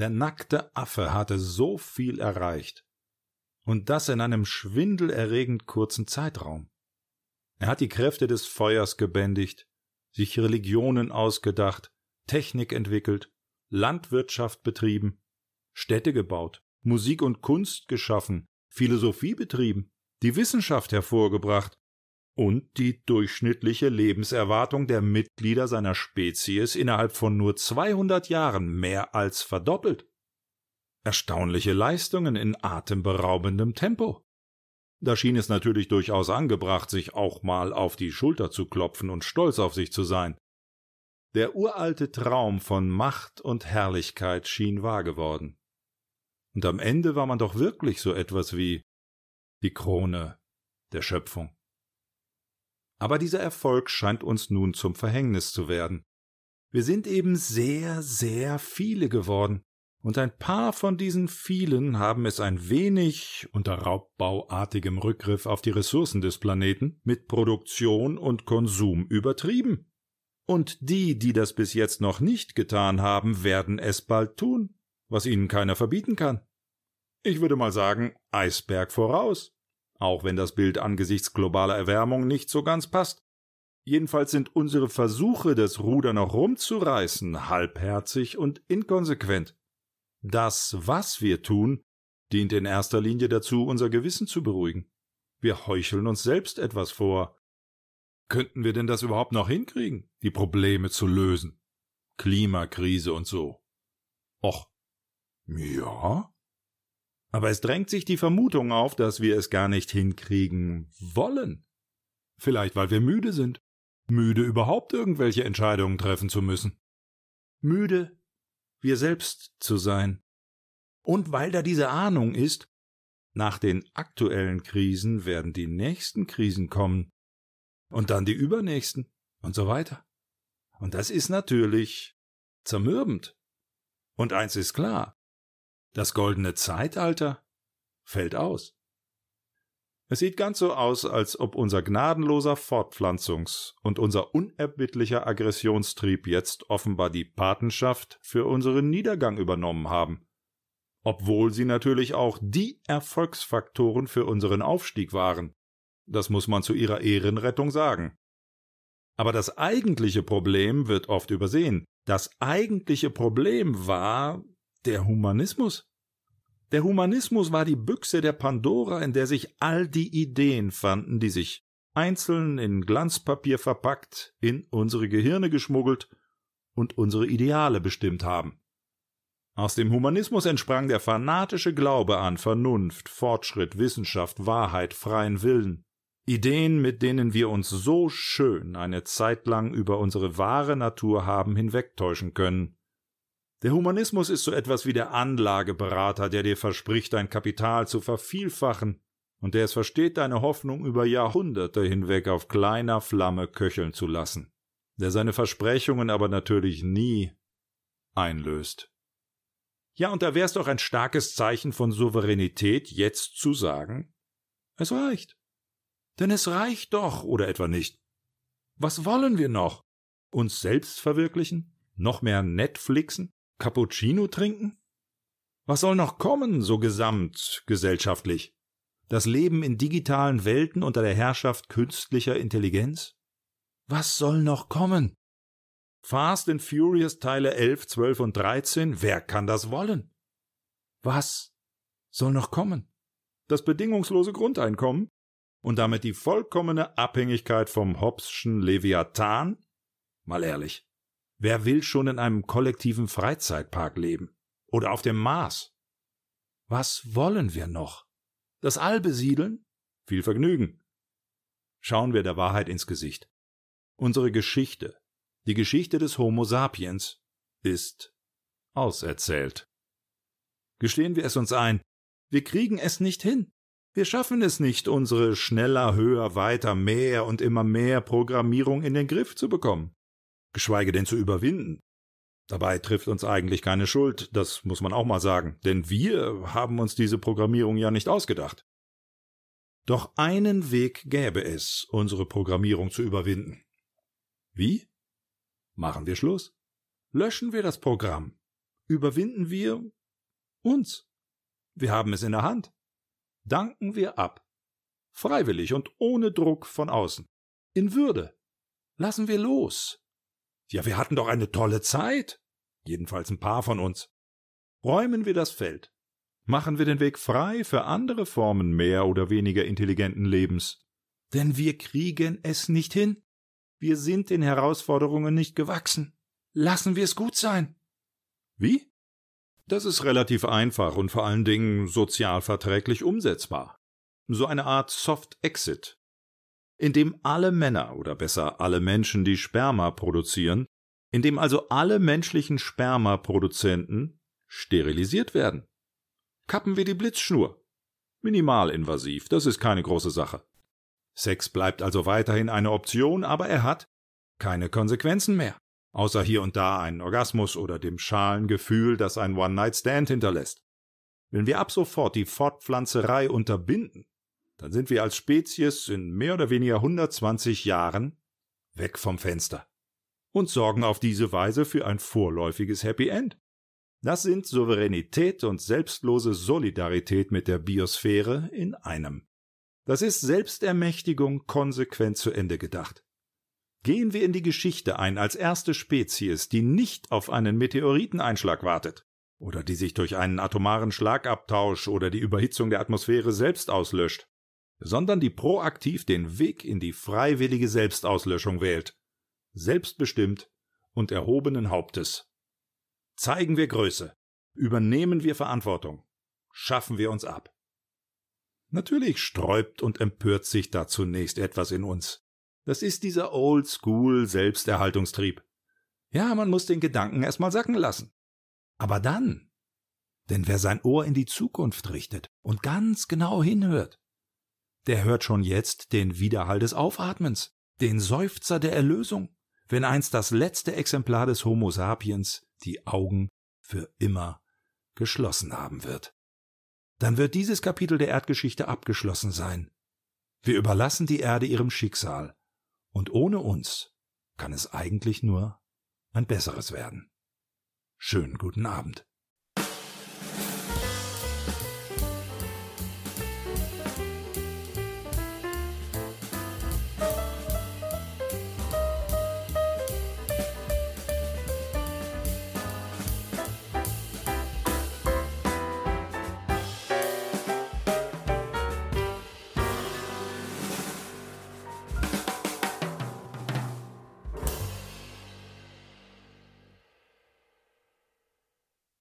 Der nackte Affe hatte so viel erreicht. Und das in einem schwindelerregend kurzen Zeitraum. Er hat die Kräfte des Feuers gebändigt, sich Religionen ausgedacht, Technik entwickelt, Landwirtschaft betrieben, Städte gebaut, Musik und Kunst geschaffen, Philosophie betrieben, die Wissenschaft hervorgebracht und die durchschnittliche Lebenserwartung der Mitglieder seiner Spezies innerhalb von nur 200 Jahren mehr als verdoppelt. Erstaunliche Leistungen in atemberaubendem Tempo. Da schien es natürlich durchaus angebracht, sich auch mal auf die Schulter zu klopfen und stolz auf sich zu sein. Der uralte Traum von Macht und Herrlichkeit schien wahr geworden. Und am Ende war man doch wirklich so etwas wie die Krone der Schöpfung. Aber dieser Erfolg scheint uns nun zum Verhängnis zu werden. Wir sind eben sehr, sehr viele geworden, und ein paar von diesen vielen haben es ein wenig unter raubbauartigem Rückgriff auf die Ressourcen des Planeten mit Produktion und Konsum übertrieben. Und die, die das bis jetzt noch nicht getan haben, werden es bald tun, was ihnen keiner verbieten kann. Ich würde mal sagen, Eisberg voraus, auch wenn das Bild angesichts globaler Erwärmung nicht so ganz passt. Jedenfalls sind unsere Versuche, das Ruder noch rumzureißen, halbherzig und inkonsequent. Das, was wir tun, dient in erster Linie dazu, unser Gewissen zu beruhigen. Wir heucheln uns selbst etwas vor. Könnten wir denn das überhaupt noch hinkriegen, die Probleme zu lösen? Klimakrise und so. Och, ja, aber es drängt sich die Vermutung auf, dass wir es gar nicht hinkriegen wollen. Vielleicht weil wir müde sind. Müde überhaupt irgendwelche Entscheidungen treffen zu müssen. Müde, wir selbst zu sein. Und weil da diese Ahnung ist, nach den aktuellen Krisen werden die nächsten Krisen kommen. Und dann die übernächsten und so weiter. Und das ist natürlich zermürbend. Und eins ist klar, das goldene Zeitalter fällt aus. Es sieht ganz so aus, als ob unser gnadenloser Fortpflanzungs- und unser unerbittlicher Aggressionstrieb jetzt offenbar die Patenschaft für unseren Niedergang übernommen haben, obwohl sie natürlich auch die Erfolgsfaktoren für unseren Aufstieg waren. Das muss man zu ihrer Ehrenrettung sagen. Aber das eigentliche Problem wird oft übersehen. Das eigentliche Problem war, der Humanismus? Der Humanismus war die Büchse der Pandora, in der sich all die Ideen fanden, die sich einzeln in Glanzpapier verpackt, in unsere Gehirne geschmuggelt und unsere Ideale bestimmt haben. Aus dem Humanismus entsprang der fanatische Glaube an Vernunft, Fortschritt, Wissenschaft, Wahrheit, freien Willen, Ideen, mit denen wir uns so schön eine Zeit lang über unsere wahre Natur haben hinwegtäuschen können, der Humanismus ist so etwas wie der Anlageberater, der dir verspricht, dein Kapital zu vervielfachen und der es versteht, deine Hoffnung über Jahrhunderte hinweg auf kleiner Flamme köcheln zu lassen, der seine Versprechungen aber natürlich nie einlöst. Ja, und da wär's doch ein starkes Zeichen von Souveränität, jetzt zu sagen, es reicht. Denn es reicht doch, oder etwa nicht. Was wollen wir noch? Uns selbst verwirklichen? Noch mehr Netflixen? Cappuccino trinken? Was soll noch kommen, so gesamt gesellschaftlich? Das Leben in digitalen Welten unter der Herrschaft künstlicher Intelligenz? Was soll noch kommen? Fast and Furious Teile 11, 12 und 13, wer kann das wollen? Was soll noch kommen? Das bedingungslose Grundeinkommen und damit die vollkommene Abhängigkeit vom Hobbesschen Leviathan? Mal ehrlich. Wer will schon in einem kollektiven Freizeitpark leben? Oder auf dem Mars? Was wollen wir noch? Das All besiedeln? Viel Vergnügen. Schauen wir der Wahrheit ins Gesicht. Unsere Geschichte, die Geschichte des Homo sapiens, ist auserzählt. Gestehen wir es uns ein, wir kriegen es nicht hin. Wir schaffen es nicht, unsere schneller, höher, weiter, mehr und immer mehr Programmierung in den Griff zu bekommen geschweige denn zu überwinden. Dabei trifft uns eigentlich keine Schuld, das muss man auch mal sagen, denn wir haben uns diese Programmierung ja nicht ausgedacht. Doch einen Weg gäbe es, unsere Programmierung zu überwinden. Wie? Machen wir Schluss? Löschen wir das Programm. überwinden wir uns. Wir haben es in der Hand. Danken wir ab. Freiwillig und ohne Druck von außen. In Würde. Lassen wir los. Ja, wir hatten doch eine tolle Zeit. Jedenfalls ein paar von uns. Räumen wir das Feld. Machen wir den Weg frei für andere Formen mehr oder weniger intelligenten Lebens. Denn wir kriegen es nicht hin. Wir sind den Herausforderungen nicht gewachsen. Lassen wir es gut sein. Wie? Das ist relativ einfach und vor allen Dingen sozial verträglich umsetzbar. So eine Art Soft Exit, in dem alle Männer oder besser alle Menschen, die Sperma produzieren, in dem also alle menschlichen Spermaproduzenten sterilisiert werden. Kappen wir die Blitzschnur. Minimalinvasiv, das ist keine große Sache. Sex bleibt also weiterhin eine Option, aber er hat keine Konsequenzen mehr außer hier und da einen Orgasmus oder dem schalen Gefühl, das ein One-Night-Stand hinterlässt. Wenn wir ab sofort die Fortpflanzerei unterbinden, dann sind wir als Spezies in mehr oder weniger 120 Jahren weg vom Fenster und sorgen auf diese Weise für ein vorläufiges Happy End. Das sind Souveränität und selbstlose Solidarität mit der Biosphäre in einem. Das ist Selbstermächtigung konsequent zu Ende gedacht. Gehen wir in die Geschichte ein als erste Spezies, die nicht auf einen Meteoriteneinschlag wartet oder die sich durch einen atomaren Schlagabtausch oder die Überhitzung der Atmosphäre selbst auslöscht, sondern die proaktiv den Weg in die freiwillige Selbstauslöschung wählt, selbstbestimmt und erhobenen Hauptes. Zeigen wir Größe, übernehmen wir Verantwortung, schaffen wir uns ab. Natürlich sträubt und empört sich da zunächst etwas in uns. Das ist dieser Old-School Selbsterhaltungstrieb. Ja, man muss den Gedanken erstmal sacken lassen. Aber dann, denn wer sein Ohr in die Zukunft richtet und ganz genau hinhört, der hört schon jetzt den Widerhall des Aufatmens, den Seufzer der Erlösung, wenn einst das letzte Exemplar des Homo sapiens die Augen für immer geschlossen haben wird. Dann wird dieses Kapitel der Erdgeschichte abgeschlossen sein. Wir überlassen die Erde ihrem Schicksal, und ohne uns kann es eigentlich nur ein besseres werden. Schönen guten Abend.